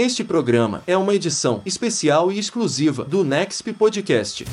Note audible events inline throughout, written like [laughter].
Este programa é uma edição especial e exclusiva do Nexp Podcast.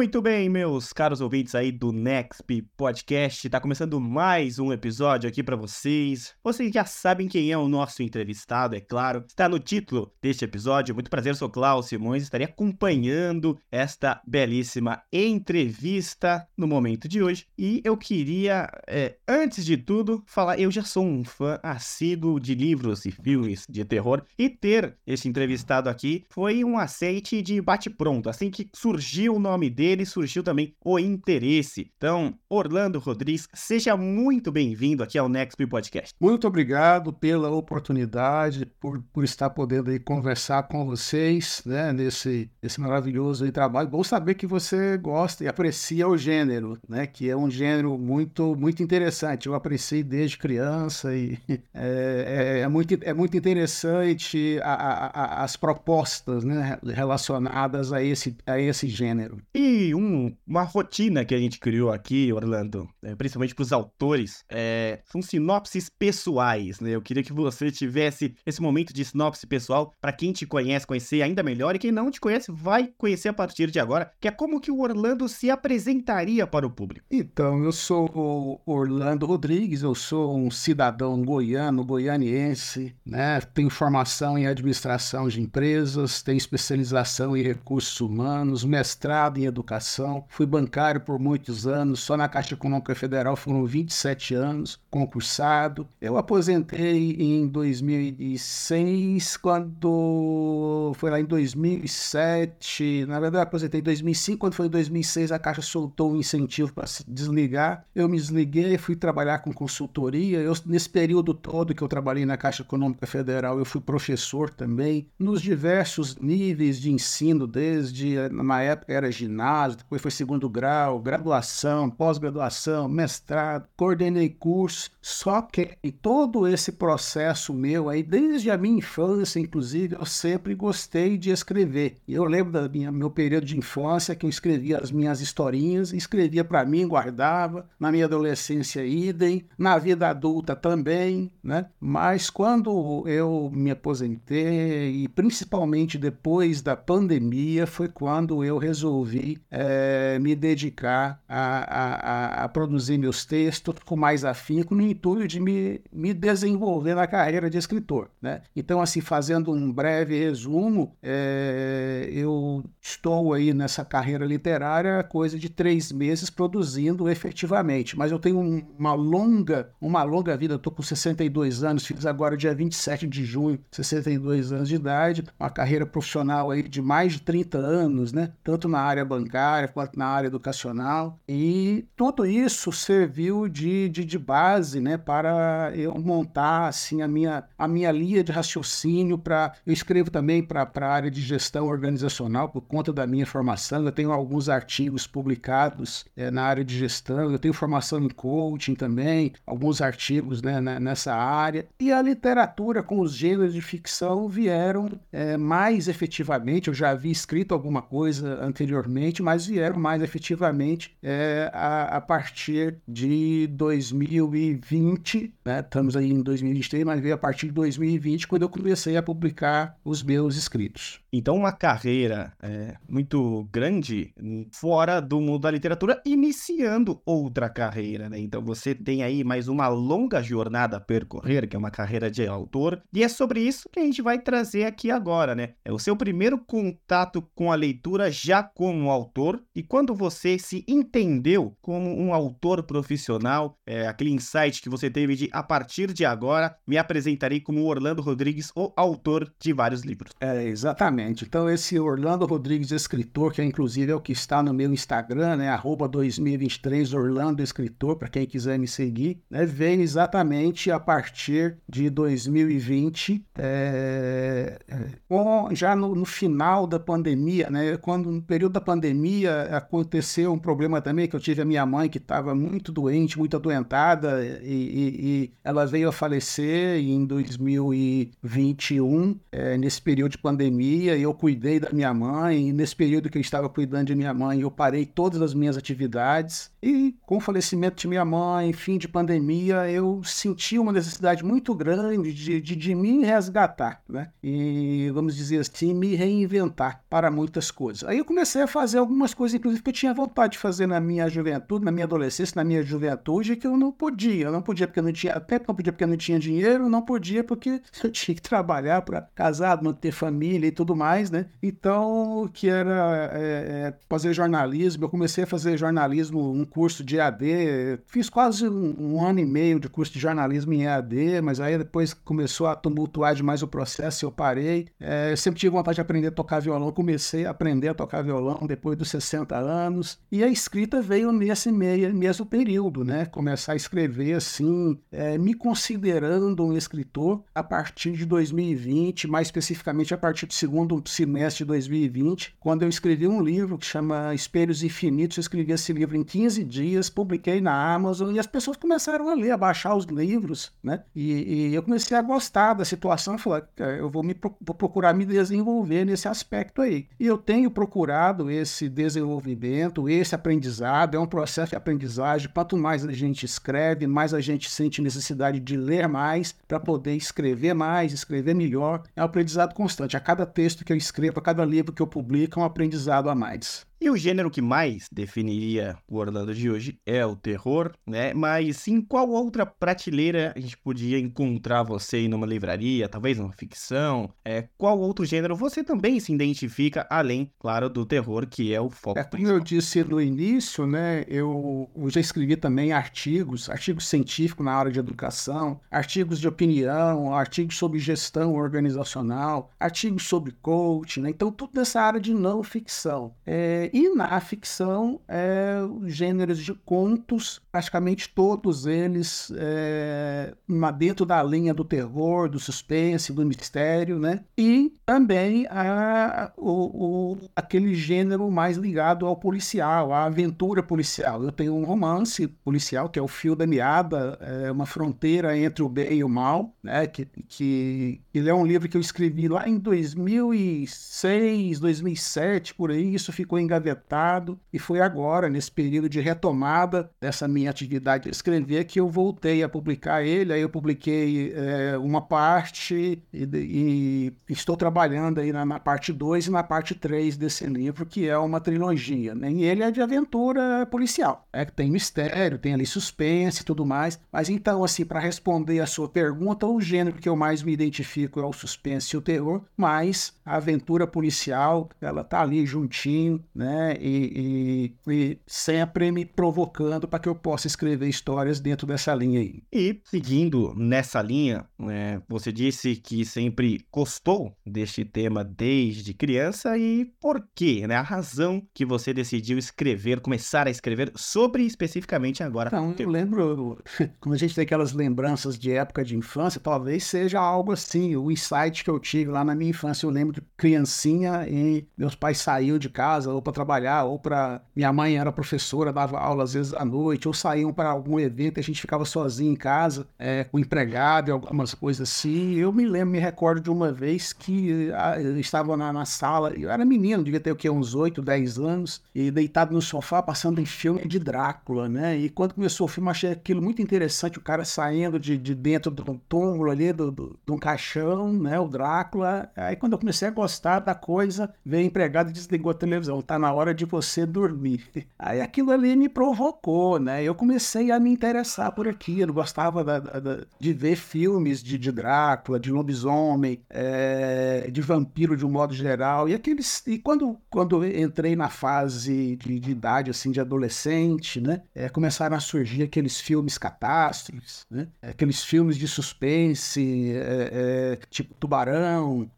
Muito bem, meus caros ouvintes aí do Nexp Podcast, tá começando mais um episódio aqui para vocês. Vocês já sabem quem é o nosso entrevistado, é claro. Está no título deste episódio. Muito prazer, sou Klaus Simões, estarei acompanhando esta belíssima entrevista no momento de hoje. E eu queria, é, antes de tudo, falar, eu já sou um fã assíduo de livros e filmes de terror e ter esse entrevistado aqui foi um aceite de bate-pronto. Assim que surgiu o nome dele, dele surgiu também o interesse. Então, Orlando Rodrigues, seja muito bem-vindo aqui ao Next Podcast. Muito obrigado pela oportunidade, por, por estar podendo aí conversar com vocês, né, nesse, nesse maravilhoso trabalho. Bom saber que você gosta e aprecia o gênero, né, que é um gênero muito, muito interessante. Eu apreciei desde criança e [laughs] é, é, é muito, é muito interessante a, a, a, as propostas, né, relacionadas a esse, a esse gênero. E um, uma rotina que a gente criou aqui, Orlando, é, principalmente para os autores, é, são sinopses pessoais, né? Eu queria que você tivesse esse momento de sinopse pessoal para quem te conhece, conhecer ainda melhor, e quem não te conhece vai conhecer a partir de agora, que é como que o Orlando se apresentaria para o público. Então, eu sou o Orlando Rodrigues, eu sou um cidadão goiano, goianiense, né? Tenho formação em administração de empresas, tenho especialização em recursos humanos, mestrado em educação educação, fui bancário por muitos anos, só na Caixa Econômica Federal foram 27 anos, concursado. Eu aposentei em 2006, quando foi lá em 2007, na verdade eu aposentei em 2005, quando foi em 2006 a Caixa soltou um incentivo para se desligar. Eu me desliguei, fui trabalhar com consultoria. Eu, nesse período todo que eu trabalhei na Caixa Econômica Federal, eu fui professor também, nos diversos níveis de ensino, desde, na época era ginásio, ginásio, depois foi segundo grau, graduação, pós-graduação, mestrado, coordenei cursos. Só que em todo esse processo meu aí, desde a minha infância, inclusive, eu sempre gostei de escrever. Eu lembro do meu período de infância que eu escrevia as minhas historinhas, escrevia para mim, guardava. Na minha adolescência, idem. Na vida adulta também, né? Mas quando eu me aposentei, e principalmente depois da pandemia, foi quando eu resolvi é, me dedicar a, a, a, produzir meus textos com mais afinco no intuito de me, me desenvolver na carreira de escritor. Né? Então, assim, fazendo um breve resumo, é, eu estou aí nessa carreira literária coisa de três meses produzindo efetivamente, mas eu tenho uma longa, uma longa vida, estou com 62 anos, fiz agora dia 27 de junho, 62 anos de idade, uma carreira profissional aí de mais de 30 anos, né? tanto na área bancária, bancária quanto na área educacional. E tudo isso serviu de, de, de base né, para eu montar assim, a, minha, a minha linha de raciocínio. para Eu escrevo também para a área de gestão organizacional por conta da minha formação. Eu tenho alguns artigos publicados é, na área de gestão, eu tenho formação em coaching também, alguns artigos né, nessa área. E a literatura com os gêneros de ficção vieram é, mais efetivamente. Eu já havia escrito alguma coisa anteriormente, mas vieram mais efetivamente é, a, a, partir de 2020, né? estamos aí em 2023, mas veio a partir de 2020 quando eu comecei a publicar os meus escritos. Então, uma carreira é, muito grande fora do mundo da literatura, iniciando outra carreira, né? Então, você tem aí mais uma longa jornada a percorrer, que é uma carreira de autor, e é sobre isso que a gente vai trazer aqui agora, né? É o seu primeiro contato com a leitura já como autor autor e quando você se entendeu como um autor profissional, é, aquele insight que você teve de a partir de agora me apresentarei como Orlando Rodrigues, o autor de vários livros. É, exatamente. Então esse Orlando Rodrigues escritor, que é, inclusive é o que está no meu Instagram, né, arroba 2023 Orlando Escritor, para quem quiser me seguir, né, vem exatamente a partir de 2020 é, é, com já no, no, final da pandemia, né? Quando no período da pandemia aconteceu um problema também, que eu tive a minha mãe que estava muito doente, muito adoentada, e, e, e, ela veio a falecer em 2021, é, nesse período de pandemia, eu cuidei da minha mãe, e nesse período que eu estava cuidando de minha mãe, eu parei todas as minhas atividades, e com o falecimento de minha mãe, fim de pandemia, eu senti uma necessidade muito grande de, de, de me resgatar, né? E vamos dizer assim, me reinventar para muitas coisas. Aí eu comecei a fazer algumas coisas, inclusive, que eu tinha vontade de fazer na minha juventude, na minha adolescência, na minha juventude, que eu não podia. Eu não podia porque não tinha tempo, não podia porque não tinha dinheiro, não podia porque [laughs] eu tinha que trabalhar para casar, manter família e tudo mais, né? Então, que era é, é, fazer jornalismo. Eu comecei a fazer jornalismo, um curso de AD, fiz quase um, um ano e meio de curso de jornalismo em EAD, mas aí depois começou a tumultuar demais o processo eu parei. É, eu sempre tive vontade de aprender a tocar violão, comecei a aprender a tocar violão depois dos 60 anos, e a escrita veio nesse meio, mesmo período, né? Começar a escrever assim, é, me considerando um escritor a partir de 2020, mais especificamente a partir do segundo semestre de 2020, quando eu escrevi um livro que chama Espelhos Infinitos. Eu escrevi esse livro em 15 dias, publiquei na Amazon e as pessoas começaram a ler, a baixar os livros, né? E, e eu comecei a gostar da situação falei, eu vou, me, vou procurar me desenvolver nesse aspecto aí. E eu tenho procurado esse desenvolvimento, esse aprendizado, é um processo de aprendizagem. Quanto mais a gente escreve, mais a gente sente necessidade de ler mais para poder escrever mais, escrever melhor. É um aprendizado constante. A cada texto que eu escrevo, a cada livro que eu publico, é um aprendizado a mais. E o gênero que mais definiria o Orlando de hoje é o terror, né? Mas em qual outra prateleira a gente podia encontrar você em uma livraria, talvez uma ficção? É, qual outro gênero você também se identifica, além, claro, do terror, que é o foco é, Como eu disse no início, né? Eu, eu já escrevi também artigos, artigos científicos na área de educação, artigos de opinião, artigos sobre gestão organizacional, artigos sobre coaching, né? Então, tudo nessa área de não ficção. É, e na ficção, é, gêneros de contos, praticamente todos eles é, dentro da linha do terror, do suspense, do mistério, né? E também a, o, o, aquele gênero mais ligado ao policial, à aventura policial. Eu tenho um romance policial que é o Fio da Meada, é uma fronteira entre o bem e o mal, né? Que, que ele é um livro que eu escrevi lá em 2006, 2007, por aí. Isso ficou engavetado e foi agora, nesse período de retomada dessa minha atividade de escrever, que eu voltei a publicar ele. Aí eu publiquei é, uma parte e, e, estou trabalhando aí na, na parte 2 e na parte 3 desse livro, que é uma trilogia. Né? E ele é de aventura policial. É que tem mistério, tem ali suspense e tudo mais. Mas então, assim, para responder a sua pergunta, o gênero que eu mais me identifico é o suspense e o terror, mas a aventura policial, ela tá ali juntinho, né? E, e, e sempre me provocando para que eu possa escrever histórias dentro dessa linha aí. E seguindo nessa linha, né, você disse que sempre gostou deste tema desde criança e por quê? Né? A razão que você decidiu escrever, começar a escrever sobre especificamente agora. Então, eu lembro, [laughs] como a gente tem aquelas lembranças de época de infância, talvez seja algo assim, o insight que eu tive lá na minha infância. Eu lembro de criancinha e meus pais saíam de casa ou para trabalhar, ou para. Minha mãe era professora, dava aula às vezes à noite, ou saíam para algum evento e a gente ficava sozinho em casa, é, com empregado e algumas coisas assim. Eu me lembro, me recordo de uma vez que ah, eu estava na, na, sala, eu era menino, devia ter o quê? Uns 8, 10 anos, e deitado no sofá passando um filme de Drácula, né? E quando começou o filme, achei aquilo muito interessante, o cara saindo de, de dentro de um túmulo ali, do, do, de um caixão, né? O Drácula. Aí quando eu comecei a gostar da coisa, veio empregado e desligou a televisão. Tá na hora de você dormir. [laughs] Aí aquilo ali me provocou, né? Eu comecei a me interessar por aquilo, gostava da, da, de ver filmes de, de Drácula, de lobisomem, é, de vampiro de um modo geral. E aqueles e quando quando entrei na fase de, de idade assim de adolescente, né? É, começaram a surgir aqueles filmes catástrofes, né? Aqueles filmes de suspense, é, tipo Tubarão,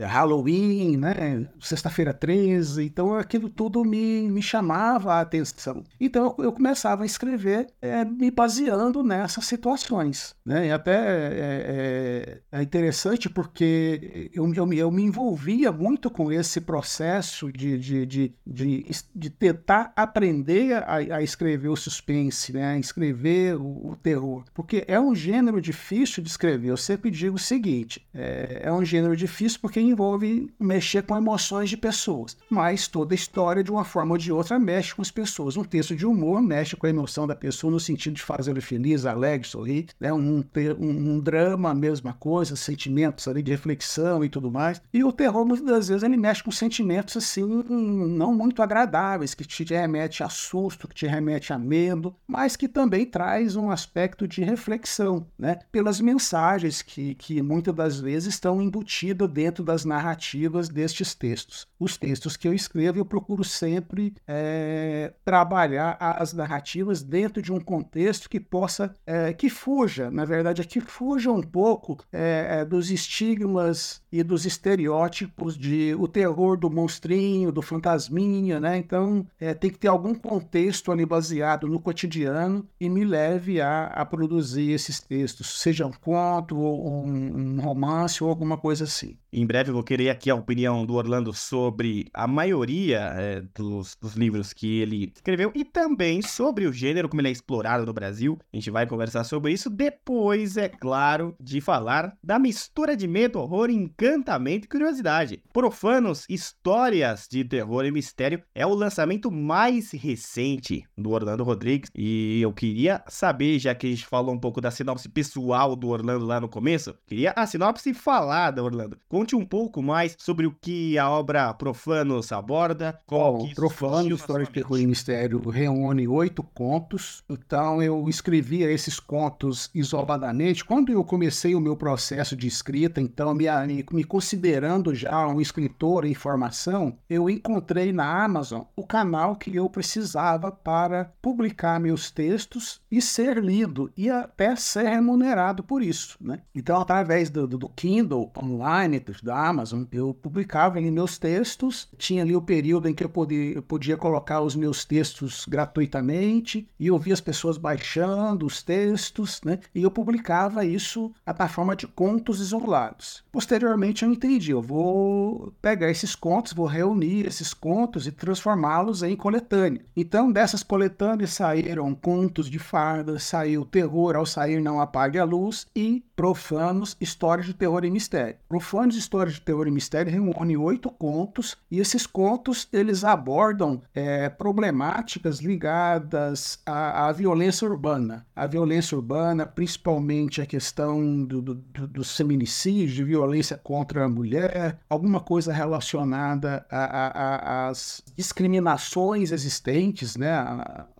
Halloween, né? Sexta-feira 13. Então aquilo tudo me, me chamava a atenção. Então eu, eu começava a escrever é, me baseando nessas situações. Né? E até é, é, é interessante porque eu, eu, eu, me envolvia muito com esse processo de, de, de, de, de tentar aprender a, a, escrever o suspense, né? a escrever o, o, terror. Porque é um gênero difícil de escrever. Eu sempre digo o seguinte: é, é um gênero difícil porque envolve mexer com emoções de pessoas. Mas toda história, de uma forma ou de outra, mexe com as pessoas. Um texto de humor mexe com a emoção da pessoa no sentido de fazer ele feliz, alegre, sorrir. Né? Um, um, um drama, a mesma coisa, sentimentos ali de reflexão e tudo mais. E o terror, muitas das vezes, ele mexe com sentimentos assim, não muito agradáveis, que te remete a susto, que te remete a medo, mas que também traz um aspecto de reflexão, né? Pelas mensagens que, que muitas das vezes estão embutidas dentro das narrativas destes textos. Os textos que eu escrevo, eu procuro sempre é, trabalhar as narrativas dentro de um contexto que possa, é, que fuja, na verdade, é que fuja um pouco é, dos estigmas e dos estereótipos de o terror do monstrinho, do fantasminha, né? Então, tem que ter algum contexto ali baseado no cotidiano e me leve a, a produzir esses textos, seja um conto, ou um, um romance ou alguma coisa assim. Em breve eu vou querer aqui a opinião do Orlando sobre a maioria é, dos, dos, livros que ele escreveu e também sobre o gênero, como ele é explorado no Brasil. A gente vai conversar sobre isso depois, é claro, de falar da mistura de medo, horror, encantamento e curiosidade. Profanos, histórias de terror e mistério é o lançamento mais recente do Orlando Rodrigues e eu queria saber, já que a gente falou um pouco da sinopse pessoal do Orlando lá no começo, queria a sinopse falada, Orlando. Conte um pouco mais sobre o que a obra Profanos aborda. Bom, Profanos, História de Terror e Mistério, reúne oito contos. Então, eu escrevia esses contos isoladamente. Quando eu comecei o meu processo de escrita, então, me, me considerando já um escritor em formação, eu encontrei na Amazon o canal que eu precisava para publicar meus textos e ser lido e até ser remunerado por isso. Né? Então, através do, do Kindle online, da Amazon, eu publicava ali meus textos, tinha ali o período em que eu podia, eu podia colocar os meus textos gratuitamente e eu via as pessoas baixando os textos, né? E eu publicava isso na forma de contos isolados. Posteriormente eu entendi, eu vou pegar esses contos, vou reunir esses contos e transformá-los em coletânea. Então dessas coletâneas saíram contos de fardas, saiu terror ao sair não apague a luz e profanos histórias de terror e mistério. Profanos Histórias de Terror e Mistério reúne oito contos e esses contos eles abordam é, problemáticas ligadas à, à, violência urbana. A violência urbana, principalmente a questão do, do, do feminicídio, violência contra a mulher, alguma coisa relacionada às discriminações existentes, né,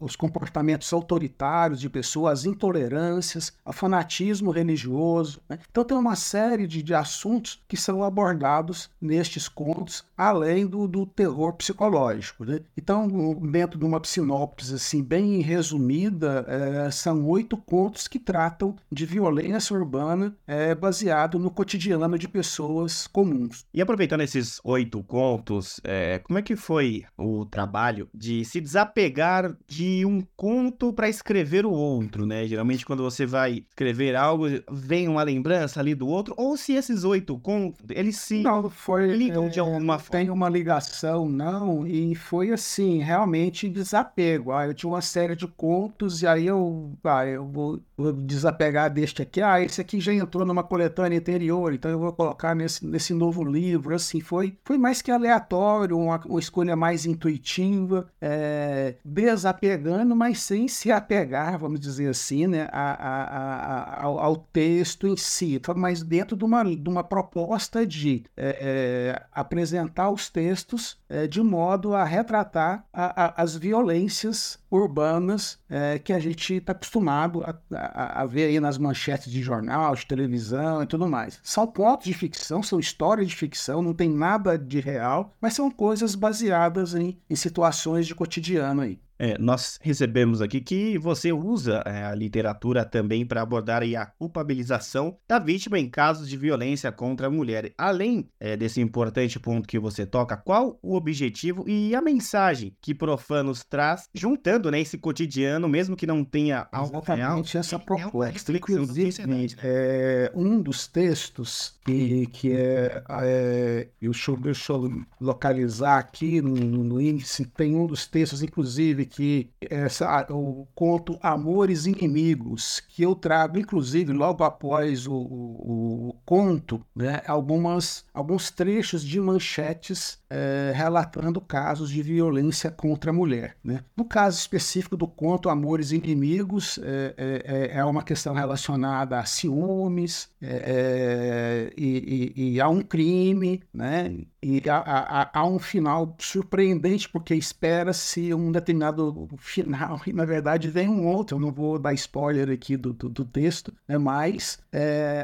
os comportamentos autoritários de pessoas, as intolerâncias, o fanatismo religioso. Né? Então tem uma série de, de assuntos que são abordados nestes contos, além do, do terror psicológico. Né? Então, dentro de uma sinopse assim, bem resumida, é, são oito contos que tratam de violência urbana é, baseado no cotidiano de pessoas comuns. E aproveitando esses oito contos, é, como é que foi o trabalho de se desapegar de um conto para escrever o outro, né? Geralmente quando você vai escrever algo, vem uma lembrança ali do outro, ou se esses oito contos eles se não, foi, ligam de alguma forma. Tem uma ligação, não, e foi assim, realmente desapego. Ah, eu tinha uma série de contos e aí eu, ah, eu vou, vou desapegar deste aqui. Ah, esse aqui já entrou numa coletânea anterior, então eu vou colocar nesse, nesse novo livro. Assim, foi, foi mais que aleatório, uma, uma escolha mais intuitiva, é, desapegando, mas sem se apegar, vamos dizer assim, né, a, a, a, ao, ao texto em si, mas dentro de uma, de uma proposta de é, é, apresentar os textos é, de modo a retratar a, a, as violências urbanas é, que a gente está acostumado a, a, a, ver aí nas manchetes de jornal, de televisão e tudo mais. São pontos de ficção, são histórias de ficção, não tem nada de real, mas são coisas baseadas em, em situações de cotidiano aí. É, nós recebemos aqui que você usa é, a literatura também para abordar a culpabilização da vítima em casos de violência contra a mulher. Além é, desse importante ponto que você toca, qual o objetivo e a mensagem que Profanos traz, juntando né, esse cotidiano, mesmo que não tenha algo Exatamente real, essa proposta. Inclusive, é, um dos textos que, que é, é deixa, eu, deixa eu localizar aqui no, no, índice, tem um dos textos, inclusive, que é o conto Amores Inimigos, que eu trago, inclusive, logo após o, o, o conto, né, algumas, alguns trechos de manchetes é, relatando casos de violência contra a mulher. Né? No caso específico do conto Amores Inimigos, é, é, é uma questão relacionada a ciúmes e, e, e, a um crime, né? e há, há, há um final surpreendente, porque espera-se um determinado final, e na verdade vem um outro. Eu não vou dar spoiler aqui do, do, do texto, né? mas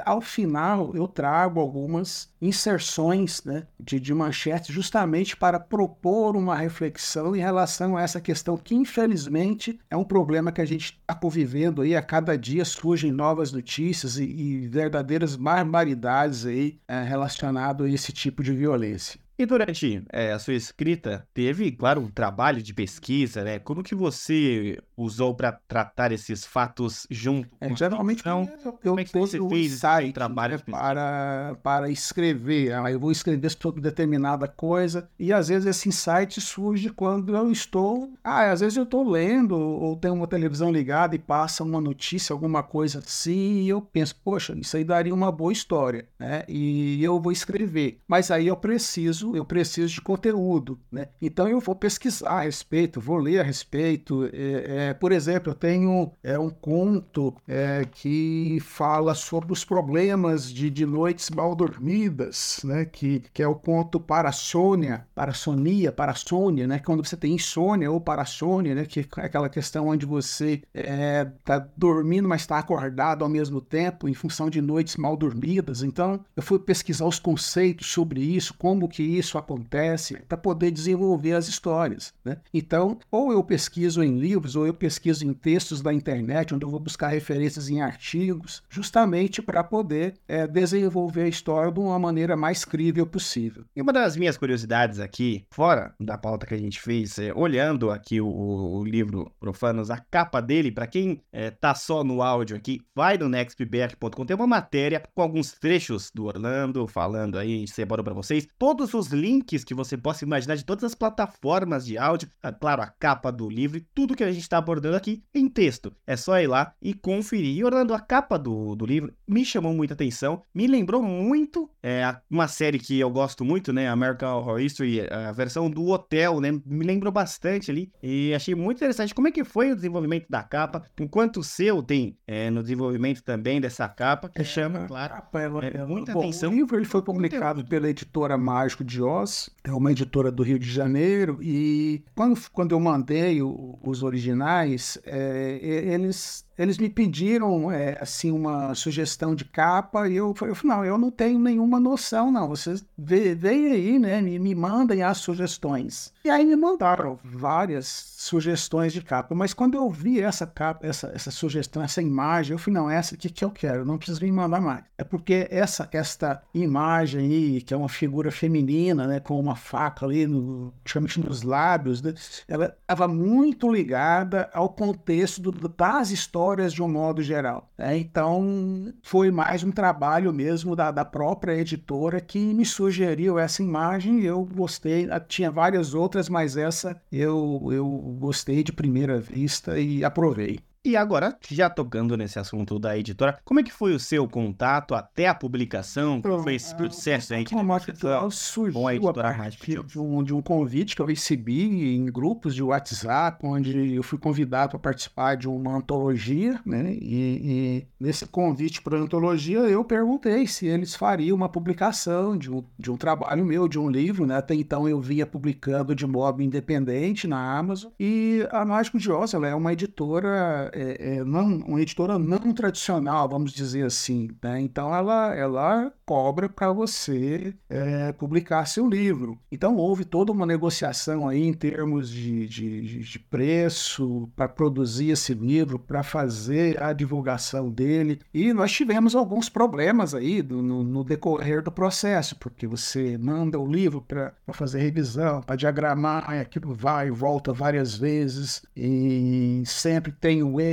ao final eu trago algumas inserções né, de, de manchetes justamente para propor uma reflexão em relação a essa questão que, infelizmente, é um problema que a gente está convivendo aí. A cada dia surgem novas notícias e, e verdadeiras barbaridades aí é, relacionado a esse tipo de violência. E durante é, a sua escrita, teve, claro, um trabalho de pesquisa, né? Como que você usou para tratar esses fatos junto? É, geralmente então, eu, eu como é que você fez site, trabalho né, para, para escrever. Ah, eu vou escrever sobre determinada coisa e às vezes esse insight surge quando eu estou... Ah, às vezes eu estou lendo ou tenho uma televisão ligada e passa uma notícia, alguma coisa assim e eu penso, poxa, isso aí daria uma boa história, né? E eu vou escrever. Mas aí eu preciso eu preciso de conteúdo, né? Então eu vou pesquisar a respeito, vou ler a respeito. É, é, por exemplo, eu tenho é, um conto é, que fala sobre os problemas de, de noites mal dormidas, né? Que, que é o conto Parasônia, Parassonia, Parasônia, né? Quando você tem insônia ou parasônia, né? Que é aquela questão onde você está é, dormindo, mas está acordado ao mesmo tempo, em função de noites mal dormidas. Então, eu fui pesquisar os conceitos sobre isso, como que isso acontece para poder desenvolver as histórias. Né? Então, ou eu pesquiso em livros, ou eu pesquiso em textos da internet, onde eu vou buscar referências em artigos, justamente para poder é, desenvolver a história de uma maneira mais crível possível. E uma das minhas curiosidades aqui, fora da pauta que a gente fez, é, olhando aqui o, o, livro Profanos, a capa dele, para quem é, tá só no áudio aqui, vai no nextbr.com, tem uma matéria com alguns trechos do Orlando falando aí, separou para vocês, todos os os links que você possa imaginar de todas as plataformas de áudio, ah, claro, a capa do livro e tudo que a gente está abordando aqui em texto. É só ir lá e conferir. E Orlando, a capa do, do livro me chamou muita atenção, me lembrou muito é, uma série que eu gosto muito, né? American Horror History, a versão do hotel, né? Me lembrou bastante ali e achei muito interessante como é que foi o desenvolvimento da capa, enquanto o seu tem é, no desenvolvimento também dessa capa, que é, chama, claro, capa, ela, é, muita bom, atenção. O livro ele foi publicado pela editora Mágico de Oz, é uma editora do Rio de Janeiro, e quando, quando eu mandei o, os originais, é, eles eles me pediram é, assim uma sugestão de capa e eu falei, não, eu não tenho nenhuma noção, não. Vocês veem aí, né? Me, me mandem as sugestões. E aí me mandaram várias sugestões de capa. Mas quando eu vi essa capa, essa, essa sugestão, essa imagem, eu falei, não, essa aqui que eu quero, não precisa me mandar mais. É porque essa esta imagem aí, que é uma figura feminina, né, com uma faca ali, no, nos lábios, né, ela estava muito ligada ao contexto do, das histórias histórias de um modo geral. Né? Então, foi mais um trabalho mesmo da, da própria editora que me sugeriu essa imagem. Eu gostei, ah, tinha várias outras, mas essa eu, eu gostei de primeira vista e aprovei. E agora, já tocando nesse assunto da editora, como é que foi o seu contato até a publicação? Como foi esse processo aí? Como a surgiu a, editora a partir de um, de um convite que eu recebi em grupos de WhatsApp, onde eu fui convidado para participar de uma antologia, né? E, e nesse convite para a antologia eu perguntei se eles fariam uma publicação de um, de um trabalho meu, de um livro, né? Até então eu vinha publicando de modo independente na Amazon. E a Mágico de Oz, ela é uma editora é, é não, uma editora não tradicional, vamos dizer assim. Né? Então ela, ela cobra para você é, publicar seu livro. Então houve toda uma negociação aí em termos de, de, de preço para produzir esse livro, para fazer a divulgação dele. E nós tivemos alguns problemas aí do, no, no, decorrer do processo, porque você manda o livro para fazer revisão, para diagramar, aquilo vai e volta várias vezes, e sempre tem um erro,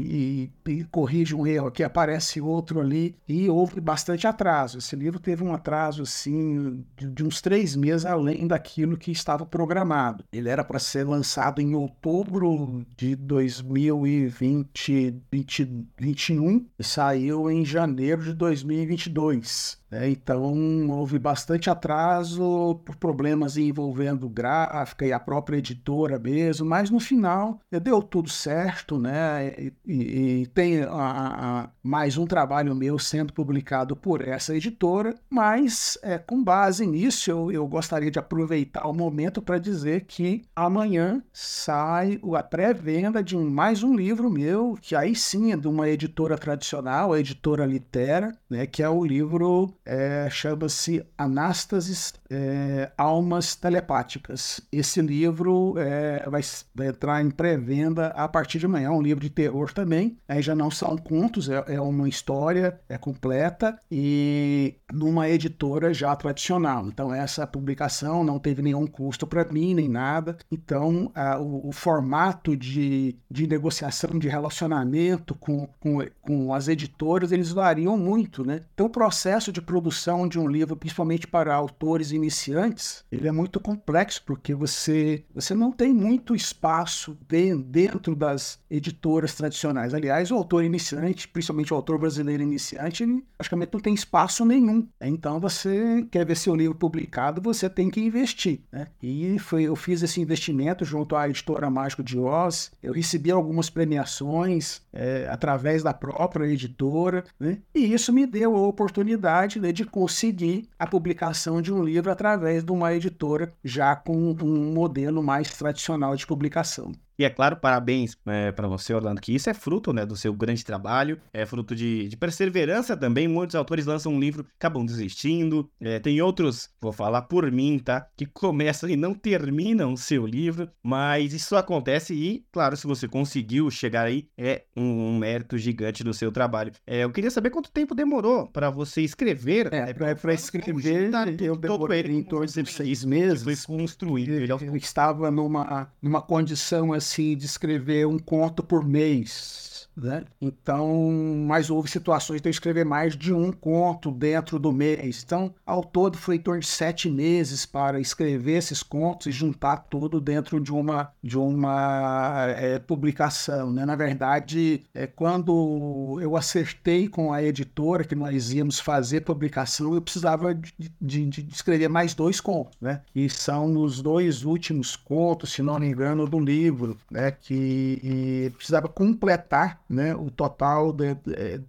e, e corrige um erro aqui, aparece outro ali, e houve bastante atraso. Esse livro teve um atraso, assim, de, de uns três meses além daquilo que estava programado. Ele era para ser lançado em outubro de 2020, 2021 e saiu em janeiro de 2022. É, então, houve bastante atraso por problemas envolvendo gráfica e a própria editora mesmo, mas no final deu tudo certo, né? E, e, e tem a, a, mais um trabalho meu sendo publicado por essa editora, mas é, com base nisso, eu, eu gostaria de aproveitar o momento para dizer que amanhã sai a pré-venda de um, mais um livro meu, que aí sim é de uma editora tradicional, a editora Litera, né? Que é o livro é, chama-se Anástasis é, Almas Telepáticas. Esse livro é, vai, vai, entrar em pré-venda a partir de amanhã. É um livro de terror também. Aí já não são contos, é, é uma história é completa e numa editora já tradicional. Então, essa publicação não teve nenhum custo para mim, nem nada. Então, a, o, o, formato de, de negociação, de relacionamento com, com, com as editoras, eles variam muito, né? Então, o processo de produção de um livro, principalmente para autores iniciantes, ele é muito complexo, porque você, você não tem muito espaço de, dentro das editoras tradicionais. Aliás, o autor iniciante, principalmente o autor brasileiro iniciante, praticamente não tem espaço nenhum. Então, você quer ver seu livro publicado, você tem que investir. Né? E foi, eu fiz esse investimento junto à editora Mágico de Oz, eu recebi algumas premiações é, através da própria editora, né? e isso me deu a oportunidade de conseguir a publicação de um livro através de uma editora já com um modelo mais tradicional de publicação. E é claro, parabéns é, para você, Orlando, que isso é fruto né, do seu grande trabalho, é fruto de, de perseverança também. Muitos autores lançam um livro, acabam desistindo. É, tem outros, vou falar por mim, tá? Que começam e não terminam o seu livro, mas isso acontece e, claro, se você conseguiu chegar aí, é um, um mérito gigante do seu trabalho. É, eu queria saber quanto tempo demorou para você escrever. É, né, para escrever, tá, eu demorei em torno de seis meses. Foi construído. Eu, eu estava numa, numa condição assim assim, de escrever um conto por mês. Né? Então, mas houve situações de eu escrever mais de um conto dentro do mês. Então, ao todo foi em torno de sete meses para escrever esses contos e juntar tudo dentro de uma, de uma é, publicação. Né? Na verdade, é, quando eu acertei com a editora que nós íamos fazer publicação, eu precisava de, de, de escrever mais dois contos, né? E são os dois últimos contos, se não me engano, do livro, né? Que precisava completar né, o total de,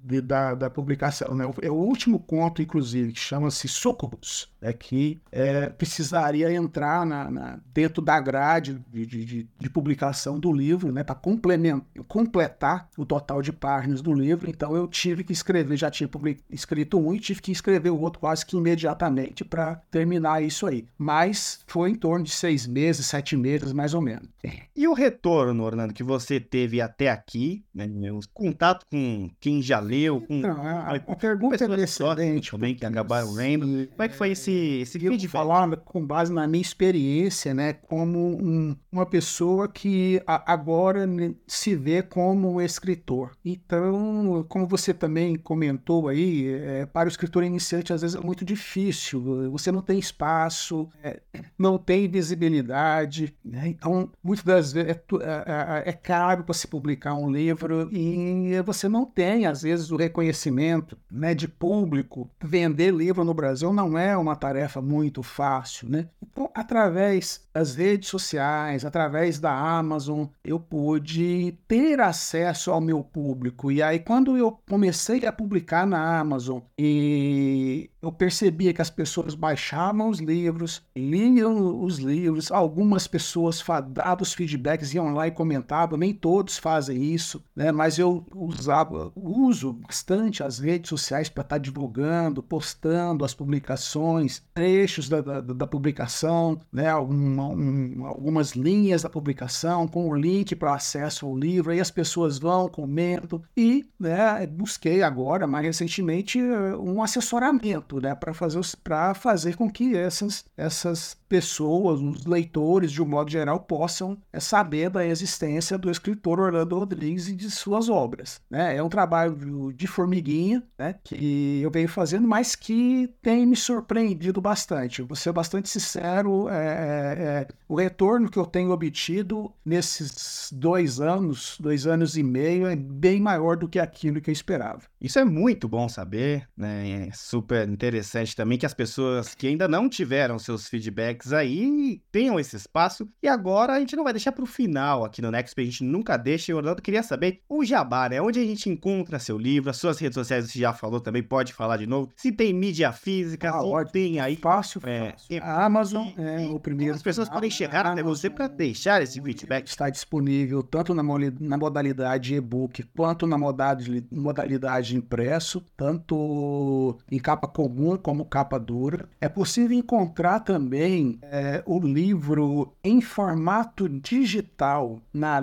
de, da, da publicação. Né? É o último conto, inclusive, que chama-se Sucubus, é que é, precisaria entrar na, na, dentro da grade de, de, de publicação do livro, né, para completar o total de páginas do livro. Então eu tive que escrever, já tinha escrito um e tive que escrever o outro quase que imediatamente para terminar isso aí. Mas foi em torno de seis meses, sete meses, mais ou menos. E o retorno, Orlando, que você teve até aqui, né, contato com quem já leu, com Não, a, a pergunta é excelente também que acabaram lendo. Como é que foi esse esse eu feedback? falar com base na minha experiência, né, como um, uma pessoa que a, agora se vê como escritor. Então, como você também comentou aí, é, para o escritor iniciante às vezes é muito difícil. Você não tem espaço, é, não tem visibilidade. Né? Então, muitas das vezes é, é, é, é caro para se publicar um livro e você não tem, às vezes, o reconhecimento né, de público. Vender livro no Brasil não é uma tarefa muito fácil, né? Então, através das redes sociais, através da Amazon, eu pude ter acesso ao meu público. E aí, quando eu comecei a publicar na Amazon e eu percebia que as pessoas baixavam os livros, liam os livros, algumas pessoas davam os feedbacks, iam lá e comentavam, nem todos fazem isso, né? mas eu usava, uso bastante as redes sociais para estar tá divulgando, postando as publicações, trechos da, da, da publicação, né? Alguma, um, algumas linhas da publicação com o link para acesso ao livro, aí as pessoas vão, comentam, e né, busquei agora, mais recentemente, um assessoramento né, para fazer, fazer com que essas, essas pessoas, os leitores, de um modo geral, possam é, saber da existência do escritor Orlando Rodrigues e de suas obras. Né? É um trabalho de formiguinha né, que eu venho fazendo, mas que tem me surpreendido bastante. vou ser bastante sincero, é, é, é, o retorno que eu tenho obtido nesses dois anos, dois anos e meio, é bem maior do que aquilo que eu esperava. Isso é muito bom saber, né? É super interessante também que as pessoas que ainda não tiveram seus feedbacks aí tenham esse espaço. E agora a gente não vai deixar para o final aqui no Next, a gente nunca deixa. E Orlando queria saber o Jabá, né? Onde a gente encontra seu livro, as suas redes sociais você já falou também, pode falar de novo. Se tem mídia física, ah, tem aí. Fácil, é, fácil. A Amazon é o primeiro. As pessoas podem chegar até você para deixar esse feedback. Está disponível tanto na, na modalidade e-book quanto na modalidade, modalidade impresso, tanto em capa comum como capa dura. É possível encontrar também é, o livro em formato digital na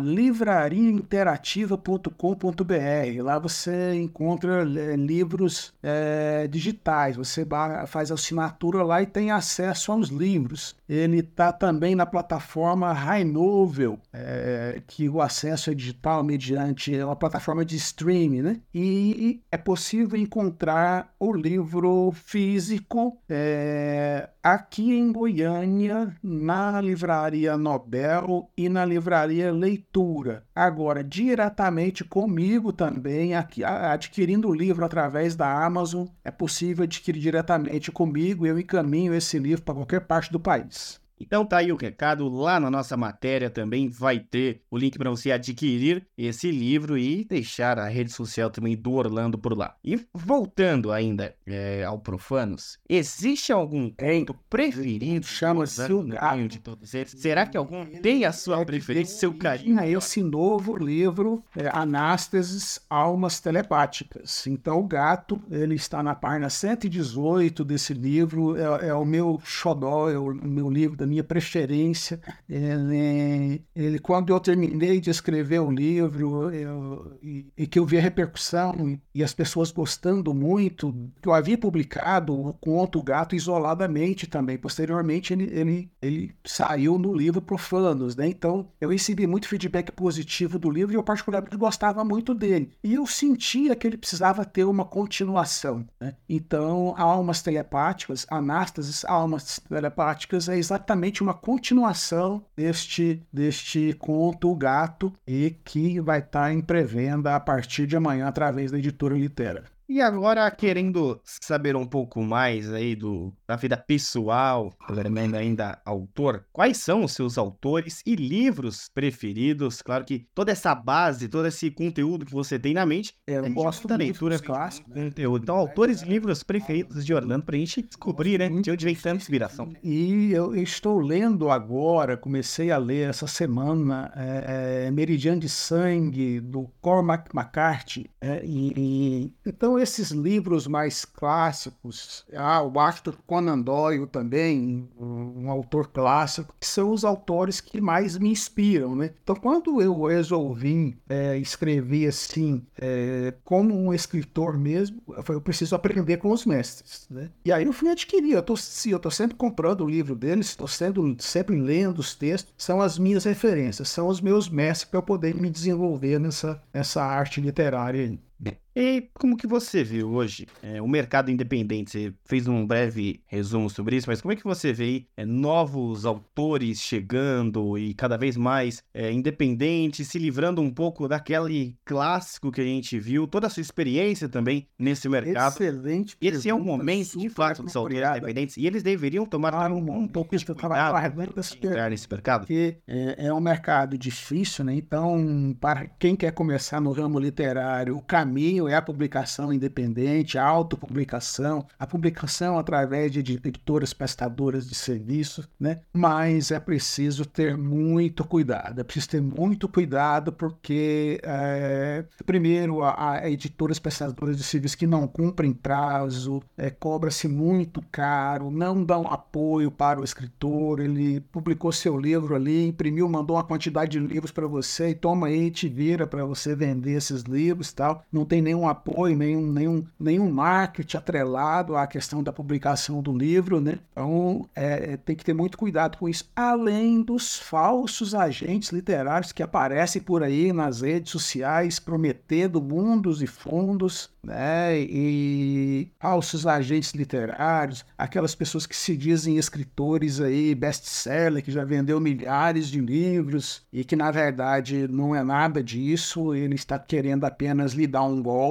livrariainterativa.com.br. Lá você encontra é, livros é, digitais. Você faz assinatura lá e tem acesso aos livros. Ele está também na plataforma High Novel, é, que o acesso é digital mediante uma plataforma de streaming, né? E é possível encontrar o livro físico é, aqui em Goiânia, na Livraria Nobel e na Livraria Leitura. Agora, diretamente comigo também, aqui, adquirindo o livro através da Amazon, é possível adquirir diretamente comigo. Eu encaminho esse livro para qualquer parte do país. Então tá aí o recado, lá na nossa matéria também vai ter o link para você adquirir esse livro e deixar a rede social também do Orlando por lá. E voltando ainda é, ao Profanos, existe algum conto preferido? Chama-se o Gato. de todos eles? Será que algum tem a sua preferência, seu carinho? Esse novo livro, é, Anásteses, Almas Telepáticas. Então o Gato, ele está na página 118 desse livro, é, é o meu xodó, é o meu livro da minha preferência. Ele, ele, quando eu terminei de escrever o livro eu, e, e, que eu vi a repercussão e, as pessoas gostando muito, eu havia publicado o conto Gato isoladamente também. Posteriormente, ele, ele, ele saiu no livro Profanos, né? Então, eu recebi muito feedback positivo do livro e eu particularmente gostava muito dele. E eu sentia que ele precisava ter uma continuação, né? Então, Almas Telepáticas, Anástases, Almas Telepáticas é exatamente exatamente uma continuação deste, deste conto O Gato e que vai estar em pré-venda a partir de amanhã através da editora Litera. E agora, querendo saber um pouco mais aí do, da vida pessoal, lembrando ainda autor, quais são os seus autores e livros preferidos? Claro que toda essa base, todo esse conteúdo que você tem na mente, é, eu gosto da leitura clássica. Conteúdo. Então, autores e livros preferidos de Orlando pra gente descobrir, né? De onde vem tanta inspiração. E eu estou lendo agora, comecei a ler essa semana, é, é, Meridiano de Sangue, do Cormac McCarthy. É, e, e, então, são esses livros mais clássicos, ah, o Arthur Conan Doyle também, um, autor clássico, são os autores que mais me inspiram, né? Então, quando eu resolvi é, escrever assim, é, como um escritor mesmo, eu preciso aprender com os mestres, né? E aí eu fui adquirir, eu tô, eu tô sempre comprando o livro deles, estou sempre lendo os textos, são as minhas referências, são os meus mestres para eu poder me desenvolver nessa, nessa arte literária aí. E como que você vê hoje é, o mercado independente? Você fez um breve resumo sobre isso, mas como é que você vê é, novos autores chegando e cada vez mais é, independentes, se livrando um pouco daquele clássico que a gente viu, toda a sua experiência também nesse mercado? Excelente. Esse é o momento, de fato, dos autores independentes e eles deveriam tomar ah, um, um pouco de cuidado entrar nesse mercado? Porque é, é um mercado difícil, né? Então, para quem quer começar no ramo literário, o caminho é a publicação independente, a autopublicação, a publicação através de editoras prestadoras de serviço, né? Mas é preciso ter muito cuidado, é preciso ter muito cuidado porque, é, primeiro, a, a, editoras prestadoras de serviço que não cumprem prazo, é, cobra-se muito caro, não dão apoio para o escritor, ele publicou seu livro ali, imprimiu, mandou uma quantidade de livros para você e toma aí, te vira para você vender esses livros tal. Não tem nenhum apoio, nenhum, nenhum, nenhum marketing atrelado à questão da publicação do livro, né? Então, é, é, tem que ter muito cuidado com isso. Além dos falsos agentes literários que aparecem por aí nas redes sociais prometendo mundos e fundos, né? E falsos agentes literários, aquelas pessoas que se dizem escritores aí, best-seller, que já vendeu milhares de livros e que na verdade não é nada disso, ele está querendo apenas lhe dar um golpe,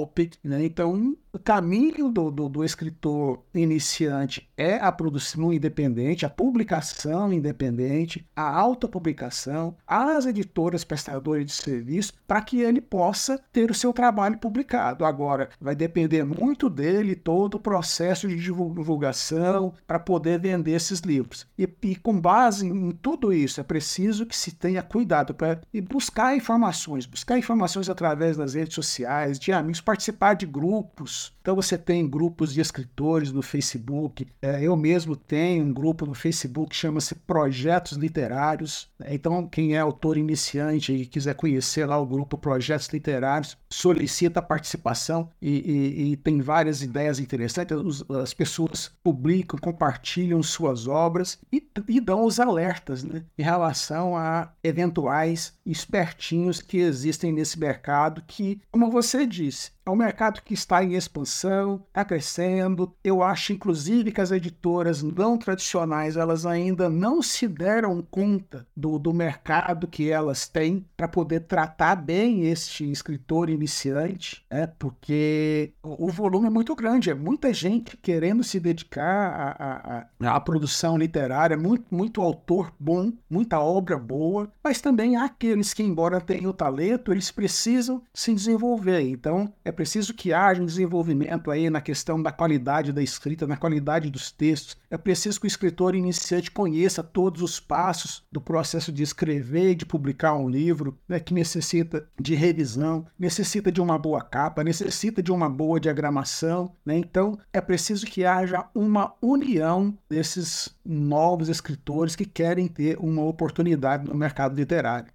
né? Então, o caminho do, do, do, escritor iniciante é a produção independente, a publicação independente, a autopublicação, as editoras prestadoras de serviço, para que ele possa ter o seu trabalho publicado. Agora, vai depender muito dele todo o processo de divulgação para poder vender esses livros. E, e, com base em tudo isso, é preciso que se tenha cuidado para buscar informações, buscar informações através das redes sociais, de amigos, participar de grupos então você tem grupos de escritores no Facebook. É, eu mesmo tenho um grupo no Facebook que chama-se Projetos Literários. Então, quem é autor iniciante e quiser conhecer lá o grupo Projetos Literários, solicita a participação e, e, e tem várias ideias interessantes. as pessoas publicam, compartilham suas obras e, e dão os alertas né, em relação a eventuais espertinhos que existem nesse mercado que, como você disse, é um mercado que está em expansão, está crescendo. Eu acho, inclusive, que as editoras não tradicionais elas ainda não se deram conta do, do mercado que elas têm para poder tratar bem este escritor iniciante, né? porque o, volume é muito grande, é muita gente querendo se dedicar à, à, produção literária, muito, muito autor bom, muita obra boa, mas também há aqueles que, embora tenham o talento, eles precisam se desenvolver. Então, é preciso que haja um desenvolvimento aí na questão da qualidade da escrita, na qualidade dos textos. É preciso que o escritor iniciante conheça todos os passos do processo de escrever e de publicar um livro, né, que necessita de revisão, necessita de uma boa capa, necessita de uma boa diagramação. Né? Então, é preciso que haja uma união desses novos escritores que querem ter uma oportunidade no mercado literário.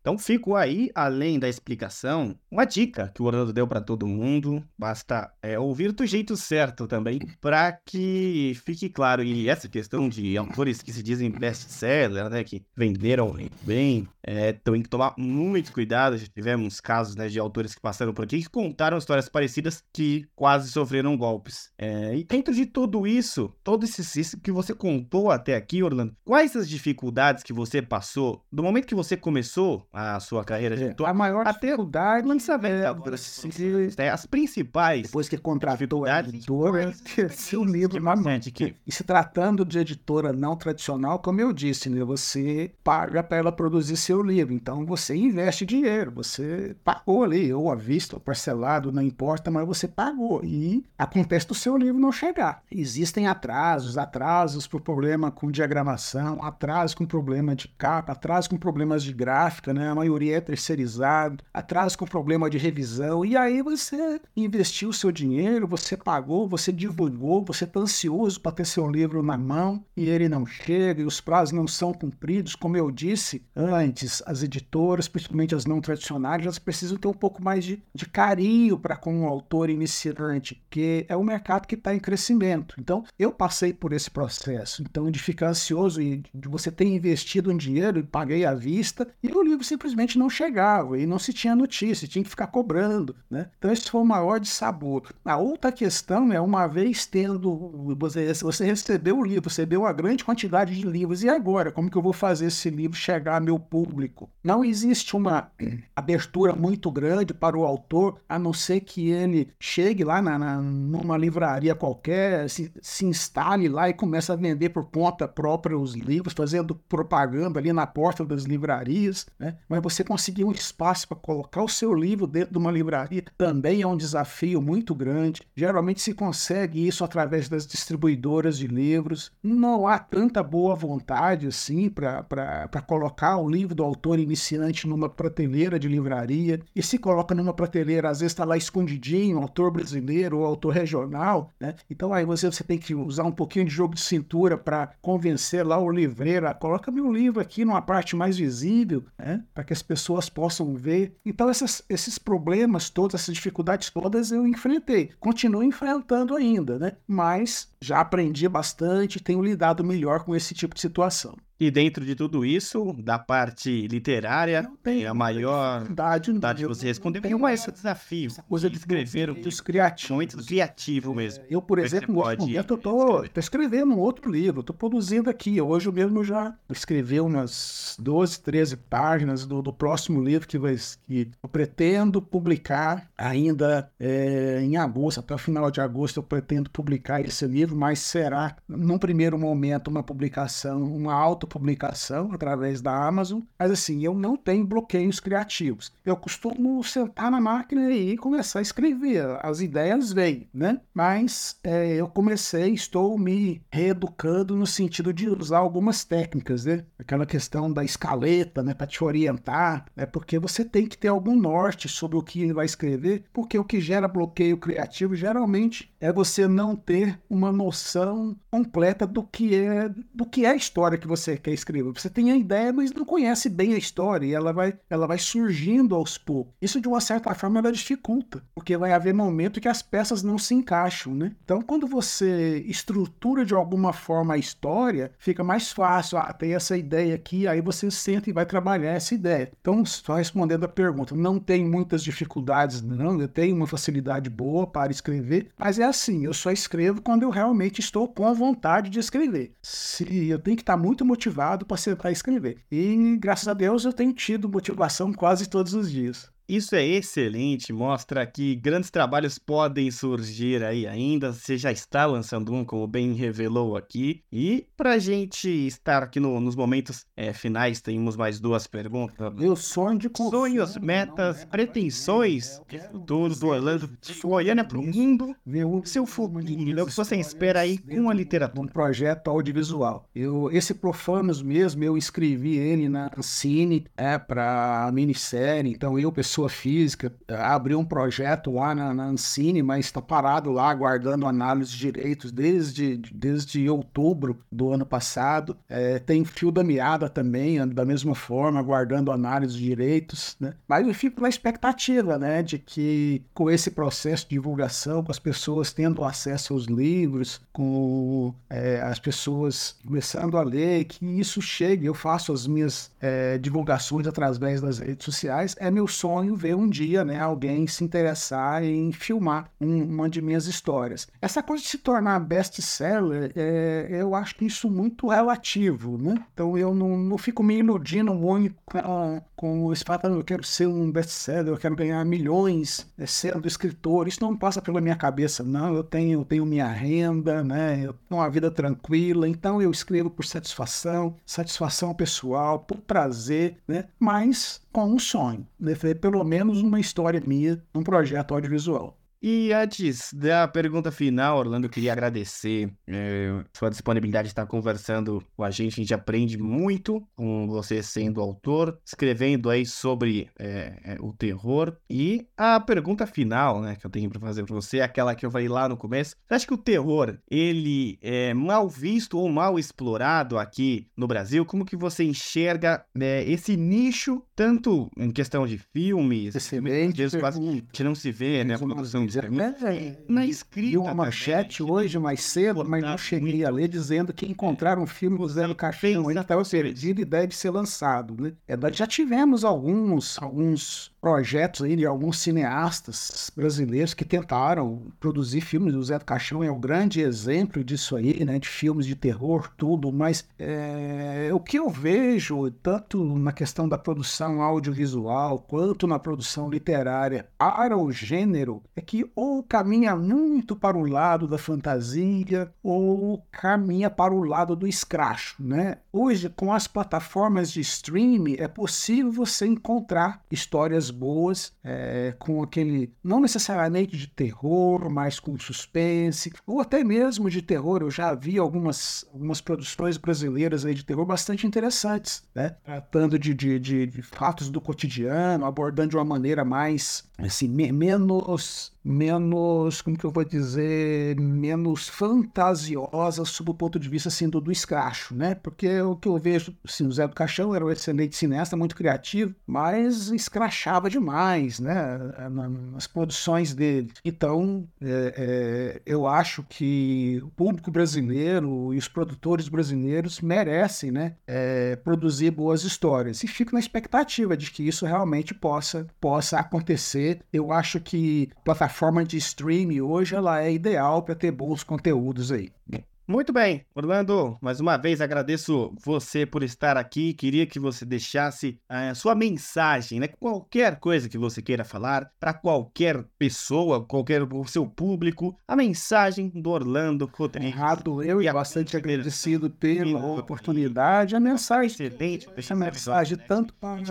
Então, fico aí, além da explicação, uma dica que o Orlando deu para todo mundo. Basta é, ouvir do jeito certo também, para que fique claro. E essa questão de autores que se dizem best-seller, né, que venderam bem, é, tem que tomar muito cuidado. Já tivemos casos né, de autores que passaram por aqui que contaram histórias parecidas que quase sofreram golpes. É, e dentro de tudo isso, todo esse isso que você contou até aqui, Orlando, quais as dificuldades que você passou do momento que você começou a sua carreira de editor? A maior até dificuldade lançamento, agora, se, se, as principais. Depois que contratou a editora, seu [laughs] livro na mão. E se tratando de editora não tradicional, como eu disse, né, você paga para ela produzir seu seu livro. Então você investe dinheiro, você pagou ali, ou à vista, ou parcelado, não importa, mas você pagou. E acontece do seu livro não chegar. Existem atrasos, atrasos por problema com diagramação, atrasos com problema de capa, atrasos com problemas de gráfica, né? A maioria é terceirizado, atrasos com problema de revisão. E aí você investiu o seu dinheiro, você pagou, você divulgou, você está ansioso para ter seu livro na mão e ele não chega e os prazos não são cumpridos, como eu disse antes as editoras, principalmente as não tradicionais, elas precisam ter um pouco mais de, de carinho para com o autor iniciante, porque é um mercado que está em crescimento. Então, eu passei por esse processo. Então, de ficar ansioso e de você ter investido um dinheiro e paguei à vista, e o livro simplesmente não chegava e não se tinha notícia, tinha que ficar cobrando. Né? Então, esse foi o maior de sabor. A outra questão é, uma vez tendo, você, você recebeu o livro, recebeu uma grande quantidade de livros, e agora? Como que eu vou fazer esse livro chegar ao meu público? Não existe uma [clears throat] abertura muito grande para o autor, a não ser que ele chegue lá na, na numa livraria qualquer, se, se instale lá e comece a vender por conta própria os livros, fazendo propaganda ali na porta das livrarias, né? Mas você conseguir um espaço para colocar o seu livro dentro de uma livraria também é um desafio muito grande. Geralmente se consegue isso através das distribuidoras de livros. Não há tanta boa vontade assim para colocar o livro do autor iniciante numa prateleira de livraria. E se coloca numa prateleira, às vezes está lá escondidinho, autor brasileiro ou autor regional, né? Então aí você, você tem que usar um pouquinho de jogo de cintura para convencer lá o livreiro, ah, coloca meu livro aqui numa parte mais visível, né? Para que as pessoas possam ver. Então essas, esses problemas todos, essas dificuldades todas eu enfrentei. Continuo enfrentando ainda, né? Mas já aprendi bastante, tenho lidado melhor com esse tipo de situação. E dentro de tudo isso, da parte literária, tem a maior dificuldade de você responder, tem mais esse desafio essa coisa de escrever os criativos, muito criativo mesmo. Eu, por exemplo, no outro momento, eu tô, tô escrevendo um outro livro, tô produzindo aqui. Hoje mesmo já escrevi umas 12, 13 páginas do, do próximo livro que, vai, que eu pretendo publicar ainda é, em agosto, até o final de agosto eu pretendo publicar esse livro, mas será, num primeiro momento, uma publicação, uma auto publicação através da Amazon, mas assim, eu não tenho bloqueios criativos. Eu costumo sentar na máquina e começar a escrever, as ideias vêm, né? Mas é, eu comecei, estou me reeducando no sentido de usar algumas técnicas, né? Aquela questão da escaleta, né, para te orientar, é né? porque você tem que ter algum norte sobre o que vai escrever, porque o que gera bloqueio criativo geralmente é você não ter uma noção completa do que é do que é a história que você quer escrever. Você tem a ideia, mas não conhece bem a história e ela vai, ela vai surgindo aos poucos. Isso, de uma certa forma, ela dificulta, porque vai haver momento que as peças não se encaixam, né? Então, quando você estrutura de alguma forma a história, fica mais fácil. Ah, tem essa ideia aqui, aí você senta e vai trabalhar essa ideia. Então, só respondendo a pergunta, não tem muitas dificuldades, não. Eu tenho uma facilidade boa para escrever, mas é assim, eu só escrevo quando eu realmente estou com vontade de escrever. Se eu tenho que estar muito motivado motivado para sentar e escrever. E graças a Deus eu tenho tido motivação quase todos os dias. Isso é excelente, mostra que grandes trabalhos podem surgir aí ainda. Você já está lançando um, como bem revelou aqui. E para a gente estar aqui no, nos momentos é, finais, temos mais duas perguntas. Meu sonho de consumo, Sonhos, metas, é, pretensões é, futuros do Orlando, Goiânia para o mundo. Meu seu futuro, o que você espera aí com a literatura? Um projeto audiovisual. Eu, esse Profanos mesmo, eu escrevi ele na Cine é, para a minissérie. Então eu, pessoal pessoa física, abriu um projeto lá na, na Ancine, mas está parado lá aguardando análise de direitos desde, desde outubro do ano passado. É, tem Fio da Meada também, da mesma forma, aguardando análise de direitos. Né? Mas eu fico na expectativa né, de que com esse processo de divulgação, com as pessoas tendo acesso aos livros, com é, as pessoas começando a ler, que isso chegue. Eu faço as minhas é, divulgações através das redes sociais. É meu sonho sonho ver um dia né, alguém se interessar em filmar um, uma de minhas histórias. Essa coisa de se tornar best-seller, é, eu acho isso muito relativo, né? Então eu não, não fico me iludindo muito com, com esse fato, eu quero ser um best-seller, eu quero ganhar milhões é, sendo escritor. Isso não passa pela minha cabeça, não. Eu tenho, eu tenho minha renda, né? Eu tenho uma vida tranquila, então eu escrevo por satisfação, satisfação pessoal, por prazer, né? Mas com um sonho, né? Pelo menos uma história minha num projeto audiovisual. E antes da pergunta final, Orlando, eu queria agradecer é, sua disponibilidade de estar conversando com a gente. A gente aprende muito com você sendo autor, escrevendo aí sobre é, o terror. E a pergunta final, né, que eu tenho para fazer para você, é aquela que eu falei lá no começo. Você acha que o terror, ele é mal visto ou mal explorado aqui no Brasil? Como que você enxerga né, esse nicho, tanto em questão de filmes, quase que não se vê, né, a produção de é, na escrita. uma manchete hoje mais cedo, mas não cheguei a ler dizendo que encontraram um filme do Zé do Caixão ainda estava perdido e deve ser lançado. Né? É, já tivemos alguns, alguns projetos aí de alguns cineastas brasileiros que tentaram produzir filmes. O Zé do Caixão é um grande exemplo disso aí, né? De filmes de terror, tudo. Mas é, o que eu vejo, tanto na questão da produção audiovisual quanto na produção literária para o gênero, é que ou caminha muito para o lado da fantasia ou caminha para o lado do escracho, né? Hoje, com as plataformas de streaming, é possível você encontrar histórias boas, é, com aquele, não necessariamente de terror, mas com suspense, ou até mesmo de terror. Eu já vi algumas, algumas produções brasileiras aí de terror bastante interessantes, né? Tratando de, de, de, de fatos do cotidiano, abordando de uma maneira mais, assim, menos menos, como que eu vou dizer, menos fantasiosa sob o ponto de vista assim, do, do escracho, né? Porque o que eu vejo, assim, o Zé do Caixão era um excelente cineasta, muito criativo, mas escrachava demais, né? Nas produções dele. Então, é, é, eu acho que o público brasileiro e os produtores brasileiros merecem, né? É, produzir boas histórias. E fico na expectativa de que isso realmente possa, possa acontecer. Eu acho que plataforma forma de streaming hoje ela é ideal para ter bons conteúdos aí. Muito bem, Orlando, mais uma vez agradeço você por estar aqui. Queria que você deixasse a uh, sua mensagem, né? Qualquer coisa que você queira falar, para qualquer pessoa, qualquer o seu público, a mensagem do Orlando Rodrigues. Errado, eu e bastante agradecido pela oportunidade. A mensagem, excelente, essa mensagem tanto para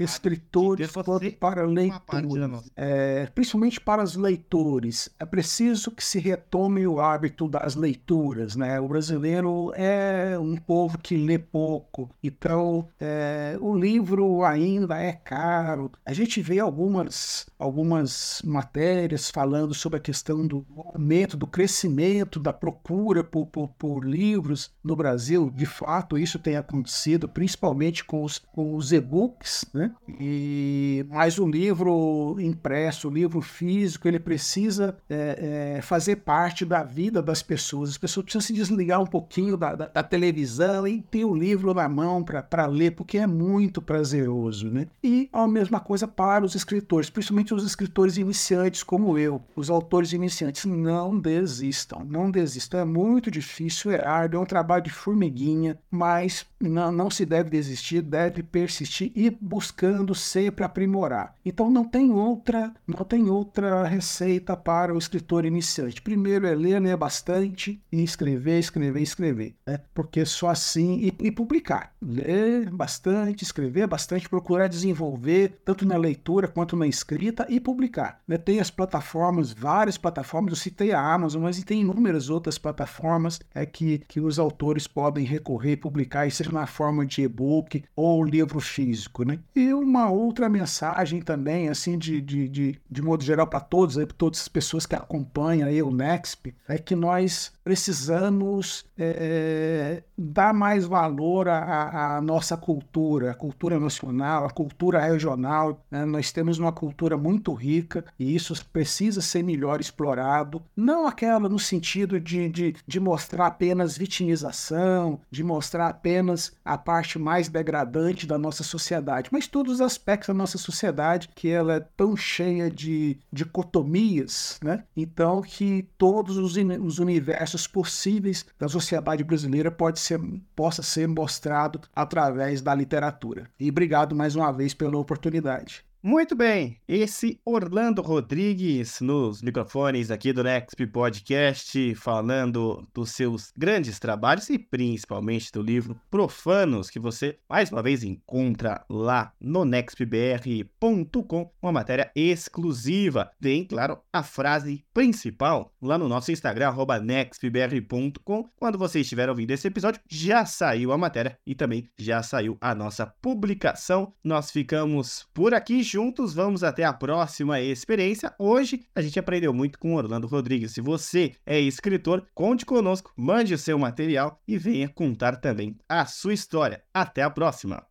escritores quanto para leitores, é, principalmente para os leitores. É preciso que se retome o hábito das leituras né? O brasileiro é um povo que lê pouco, então é, o livro ainda é caro. A gente vê algumas, algumas matérias falando sobre a questão do aumento, do crescimento da procura por, por, por livros no Brasil. De fato, isso tem acontecido, principalmente com os, com os e-books, né? E, mas o livro impresso, o livro físico, ele precisa é, é, fazer parte da vida das pessoas. As pessoas precisam se desligar um pouquinho da, da, da televisão e ter o livro na mão para ler, porque é muito prazeroso, né? E a mesma coisa para os escritores, principalmente os escritores iniciantes como eu, os autores iniciantes, não desistam, não desistam. É muito difícil, é árduo, é um trabalho de formiguinha, mas não, não se deve desistir, deve persistir e buscando sempre aprimorar. Então não tem outra, não tem outra receita para o escritor iniciante. Primeiro é ler, ler bastante e escrever, escrever, escrever, né? Porque só assim e, e publicar, ler bastante, escrever bastante, procurar desenvolver tanto na leitura quanto na escrita e publicar. Né? Tem as plataformas, várias plataformas. Eu citei a Amazon, mas tem inúmeras outras plataformas é que que os autores podem recorrer e publicar, seja na forma de e-book ou livro físico, né? E uma outra mensagem também, assim, de, de, de, de modo geral para todos, para todas as pessoas que acompanham aí o Nexp, é que nós precisamos é, dar mais valor à, à, nossa cultura, a cultura nacional, a cultura regional. Né? Nós temos uma cultura muito rica e isso precisa ser melhor explorado. Não aquela no sentido de, de, de mostrar apenas vitimização, de mostrar apenas a parte mais degradante da nossa sociedade, mas todos os aspectos da nossa sociedade que ela é tão cheia de dicotomias, né? Então que todos os, os universos possíveis da sociedade brasileira pode ser, possa ser mostrado através da literatura. E obrigado mais uma vez pela oportunidade. Muito bem, esse Orlando Rodrigues nos microfones aqui do Nexp Podcast, falando dos seus grandes trabalhos e principalmente do livro Profanos, que você mais uma vez encontra lá no nexpbr.com, uma matéria exclusiva. Tem, claro, a frase principal lá no nosso Instagram, nexpbr.com. Quando você estiver ouvindo esse episódio, já saiu a matéria e também já saiu a nossa publicação. Nós ficamos por aqui juntos, vamos até a próxima experiência. Hoje a gente aprendeu muito com Orlando Rodrigues. Se você é escritor, conte conosco, mande o seu material e venha contar também a sua história. Até a próxima!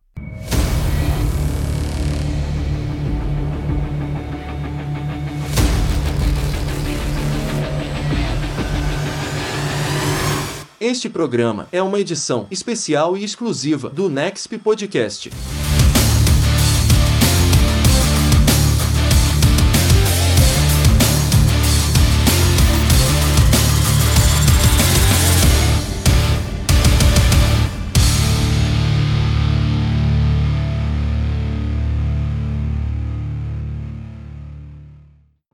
Este programa é uma edição especial e exclusiva do Nexp Podcast.